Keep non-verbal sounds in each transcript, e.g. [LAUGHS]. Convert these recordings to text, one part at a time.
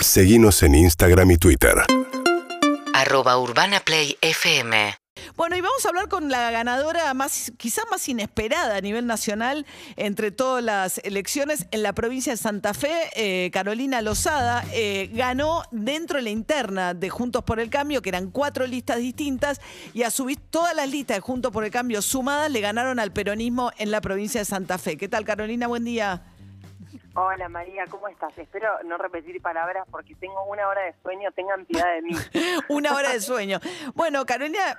Seguimos en Instagram y Twitter. arroba urbanaplayfm. Bueno, y vamos a hablar con la ganadora más, quizá más inesperada a nivel nacional entre todas las elecciones en la provincia de Santa Fe. eh, Carolina Lozada eh, ganó dentro de la interna de Juntos por el Cambio, que eran cuatro listas distintas, y a su vez todas las listas de Juntos por el Cambio sumadas le ganaron al peronismo en la provincia de Santa Fe. ¿Qué tal, Carolina? Buen día. Hola María, ¿cómo estás? Espero no repetir palabras porque tengo una hora de sueño, tengan piedad de mí. [LAUGHS] Una hora de sueño. Bueno, Carolina,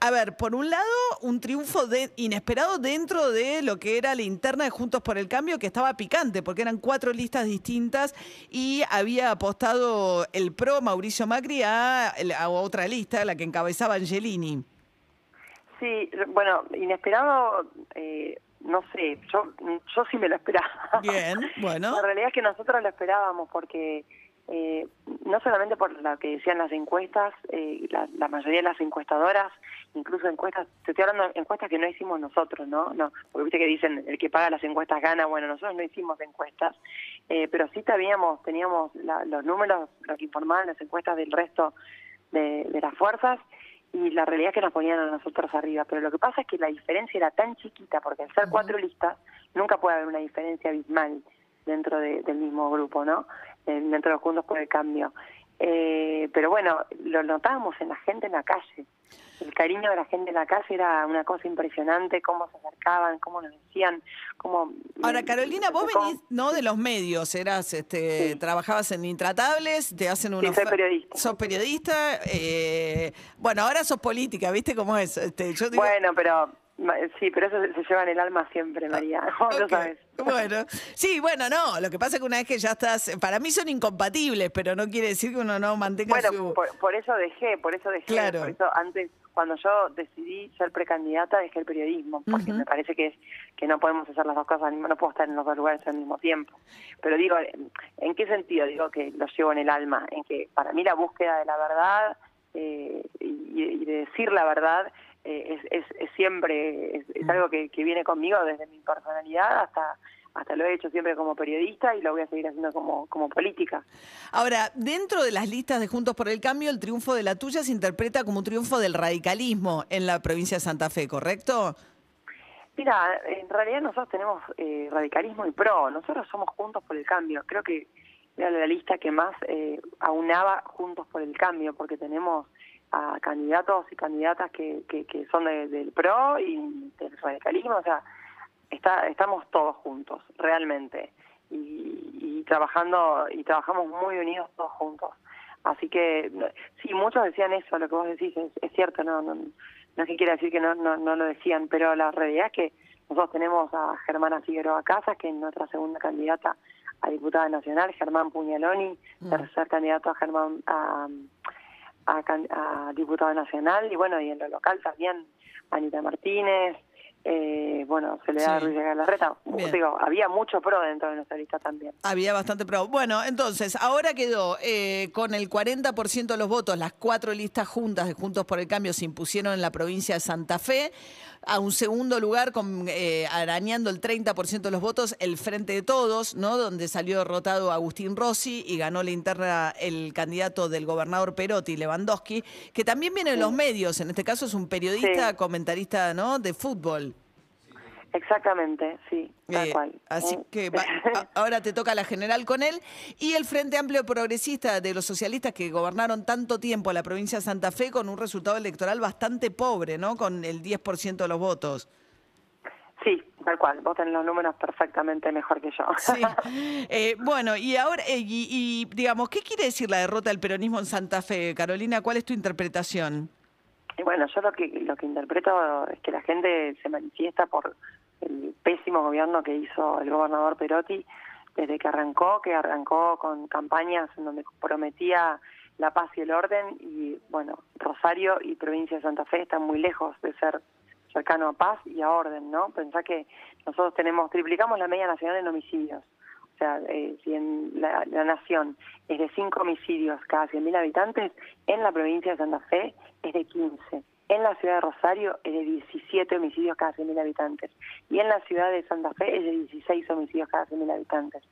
a ver, por un lado, un triunfo de- inesperado dentro de lo que era la interna de Juntos por el Cambio, que estaba picante, porque eran cuatro listas distintas y había apostado el PRO, Mauricio Macri, a, a otra lista, la que encabezaba Angelini. Sí, bueno, inesperado, eh, no sé, yo, yo sí me lo esperaba. Bien, [LAUGHS] bueno. La realidad es que nosotros lo esperábamos porque eh, no solamente por lo que decían las encuestas, eh, la, la mayoría de las encuestadoras, incluso encuestas, te estoy hablando de encuestas que no hicimos nosotros, ¿no? no Porque viste que dicen, el que paga las encuestas gana, bueno, nosotros no hicimos encuestas, eh, pero sí teníamos, teníamos la- los números, lo que informaban las encuestas del resto de, de las fuerzas, y la realidad es que nos ponían a nosotros arriba. Pero lo que pasa es que la diferencia era tan chiquita, porque al ser cuatro listas, nunca puede haber una diferencia abismal dentro de- del mismo grupo, ¿no? Eh, dentro de los Juntos por el Cambio. Eh, pero bueno, lo notábamos en la gente en la calle. El cariño de la gente en la calle era una cosa impresionante, cómo se acercaban, cómo nos decían, cómo... Ahora, Carolina, vos cómo- venís, ¿no? De los medios, eras, este, Sí. trabajabas en Intratables, te hacen una Sí, soy periodista. Sos periodista, eh, bueno, ahora sos política, ¿viste cómo es? Este, yo digo- Bueno, pero... Sí, pero eso se, lleva en el alma siempre, María. [LAUGHS] Vos lo Ok, sabes. Bueno, sí, bueno, no, lo que pasa es que una vez que ya estás, para mí son incompatibles, pero no quiere decir que uno no mantenga Bueno, su... por, por eso dejé, por eso dejé. Claro. Por eso antes, cuando yo decidí ser precandidata, dejé el periodismo, porque me parece que es que no podemos hacer las dos cosas, no puedo estar en los dos lugares al mismo tiempo. Pero digo, ¿en qué sentido digo que lo llevo en el alma? En que para mí la búsqueda de la verdad eh, y, y de decir la verdad eh, es, es, es siempre, es, es algo que, que viene conmigo desde mi personalidad hasta hasta lo he hecho siempre como periodista y lo voy a seguir haciendo como, como política. Ahora, dentro de las listas de Juntos por el Cambio, el triunfo de la tuya se interpreta como un triunfo del radicalismo en la provincia de Santa Fe, ¿correcto? Mira, en realidad nosotros tenemos eh, radicalismo y pro. Nosotros somos Juntos por el Cambio. Creo que era la lista que más eh, aunaba Juntos por el Cambio, porque tenemos a candidatos y candidatas que, que, que son de- del pro y del radicalismo. O sea, está, estamos todos juntos, realmente. Y, y trabajando y trabajamos muy unidos todos juntos. Así que sí, muchos decían eso, lo que vos decís es, es cierto, no, no, no es que quiera decir que no, no, no lo decían, pero la realidad es que nosotros tenemos a Germana Figueroa Casas, que es nuestra segunda candidata a diputada nacional, Germán Puñaloni, tercer candidato a Germán a, a, a diputado nacional, y bueno, y en lo local también Anita Martínez, eh, bueno, Soledad Sí. Ruiz de Galarreta, digo, había mucho pro dentro de nuestra lista también. Había bastante pro. Bueno, entonces, ahora quedó eh, con el 40% de los votos, las cuatro listas juntas de Juntos por el Cambio se impusieron en la provincia de Santa Fe. A un segundo lugar, con, eh, arañando el 30% de los votos, el Frente de Todos, ¿no? Donde salió derrotado Agustín Rossi y ganó la interna el candidato del gobernador Perotti, Lewandowski, que también viene de los medios. En este caso es un periodista, Sí. comentarista, ¿no? De fútbol. Exactamente, sí, tal Eh, cual. Así Mm. que va- a- [LAUGHS] ahora te toca la general con él. Y el Frente Amplio Progresista de los socialistas que gobernaron tanto tiempo la provincia de Santa Fe con un resultado electoral bastante pobre, ¿no? Con el 10% de los votos. Sí, tal cual. Vos tenés los números perfectamente mejor que yo. Sí. [LAUGHS] Eh, bueno, y ahora, eh, y, y, digamos, ¿qué quiere decir la derrota del peronismo en Santa Fe? Carolina, ¿cuál es tu interpretación? Y bueno, yo lo que lo que interpreto es que la gente se manifiesta por pésimo gobierno que hizo el gobernador Perotti desde que arrancó, que arrancó con campañas en donde prometía la paz y el orden y bueno, Rosario y provincia de Santa Fe están muy lejos de ser cercano a paz y a orden, ¿no? Pensá que nosotros tenemos, triplicamos la media nacional en homicidios. O sea, eh, si en la, la nación es de 5 homicidios cada 100.000 habitantes, en la provincia de Santa Fe es de 15. En la ciudad de Rosario es de 17 homicidios cada 100.000 habitantes. Y en la ciudad de Santa Fe es de 16 homicidios cada 100.000 habitantes.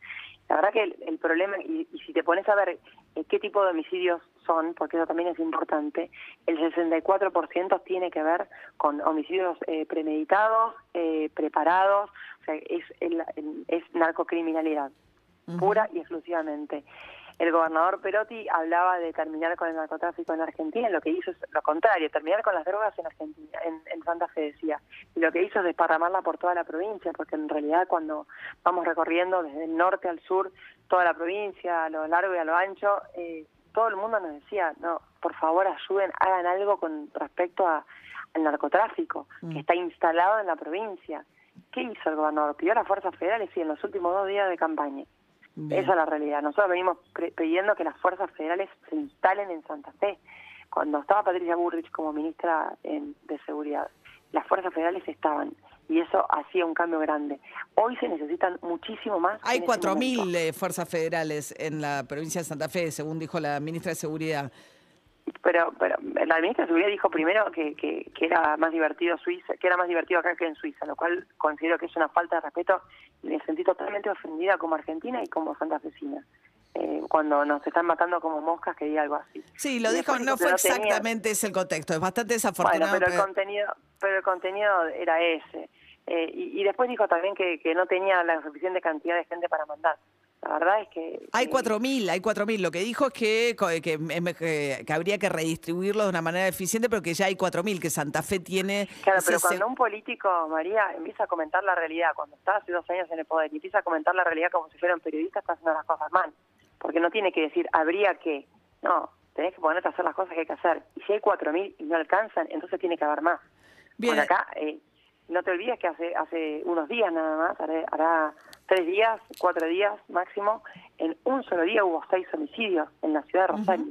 La verdad que el, el problema, y, y si te pones a ver eh, qué tipo de homicidios son, porque eso también es importante, el 64% tiene que ver con homicidios eh, premeditados, eh, preparados, o sea, es, el- el- es narcocriminalidad, pura y exclusivamente. El gobernador Perotti hablaba de terminar con el narcotráfico en Argentina, y lo que hizo es lo contrario, terminar con las drogas en Argentina, en, en Santa Fe decía, y lo que hizo es desparramarla por toda la provincia, porque en realidad cuando vamos recorriendo desde el norte al sur toda la provincia, a lo largo y a lo ancho, eh, todo el mundo nos decía, no, por favor ayuden, hagan algo con respecto a, al narcotráfico, que está instalado en la provincia. ¿Qué hizo el gobernador? Pidió a las fuerzas federales y en los últimos dos días de campaña. Bien. Esa es la realidad. Nosotros venimos pidiendo que las fuerzas federales se instalen en Santa Fe. Cuando estaba Patricia Burrich como ministra en- de Seguridad, las fuerzas federales estaban y eso hacía un cambio grande. Hoy se necesitan muchísimo más. Hay en este 4.000 momento. eh, fuerzas federales en la provincia de Santa Fe, según dijo la ministra de Seguridad. Pero, pero la ministra de Seguridad dijo primero que, que, que era más divertido Suiza, que era más divertido acá que en Suiza, lo cual considero que es una falta de respeto y me sentí totalmente ofendida como argentina y como santafesina. Eh, cuando nos están matando como moscas que diga algo así. Sí, lo dijo, no fue tenía- exactamente ese el contexto, es bastante Bueno, desafortunado. pero el pero- contenido, pero el contenido era ese. Eh, y, y después dijo también que, que no tenía la suficiente cantidad de gente para mandar. La verdad es que... Hay que- 4.000, hay 4.000. Lo que dijo es que, que, que- habría que redistribuirlo de una manera eficiente, pero que ya hay 4.000, que Santa Fe tiene... Claro, pero cuando un político, María, empieza a comentar la realidad, cuando está hace dos años en el poder, y empieza a comentar la realidad como si fuera un periodista, está haciendo las cosas mal. Porque no tiene que decir, habría que. No, tenés que ponerte a hacer las cosas que hay que hacer. Y si hay 4.000 y no alcanzan, entonces tiene que haber más. Bien. Por acá, eh, no te olvides que hace hace unos días nada más, hará tres días, cuatro días máximo, en un solo día hubo seis homicidios en la ciudad de Rosario.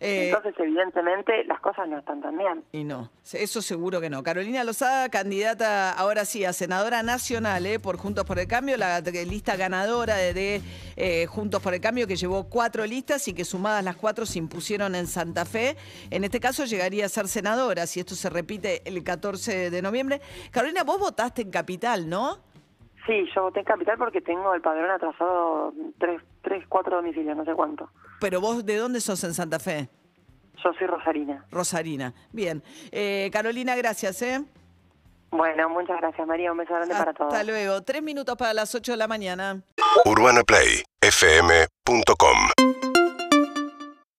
Eh, Entonces, evidentemente, las cosas no están tan bien. Y no, eso seguro que no. Carolina Lozada, candidata ahora sí a senadora nacional ¿eh? por Juntos por el Cambio, la lista ganadora de, de, eh, Juntos por el Cambio que llevó cuatro listas y que sumadas las cuatro se impusieron en Santa Fe. En este caso llegaría a ser senadora si esto se repite el 14 de noviembre. Carolina, vos votaste en Capital, ¿no? Sí, yo voté en Capital porque tengo el padrón atrasado tres, tres, cuatro domicilios, no sé cuánto. Pero vos, ¿de dónde sos en Santa Fe? Yo soy Rosarina. Rosarina. Bien. Eh, Carolina, gracias, ¿eh? Bueno, muchas gracias María, un beso grande para todos. Hasta luego. Tres minutos para las 8 de la mañana. UrbanaPlayFM.com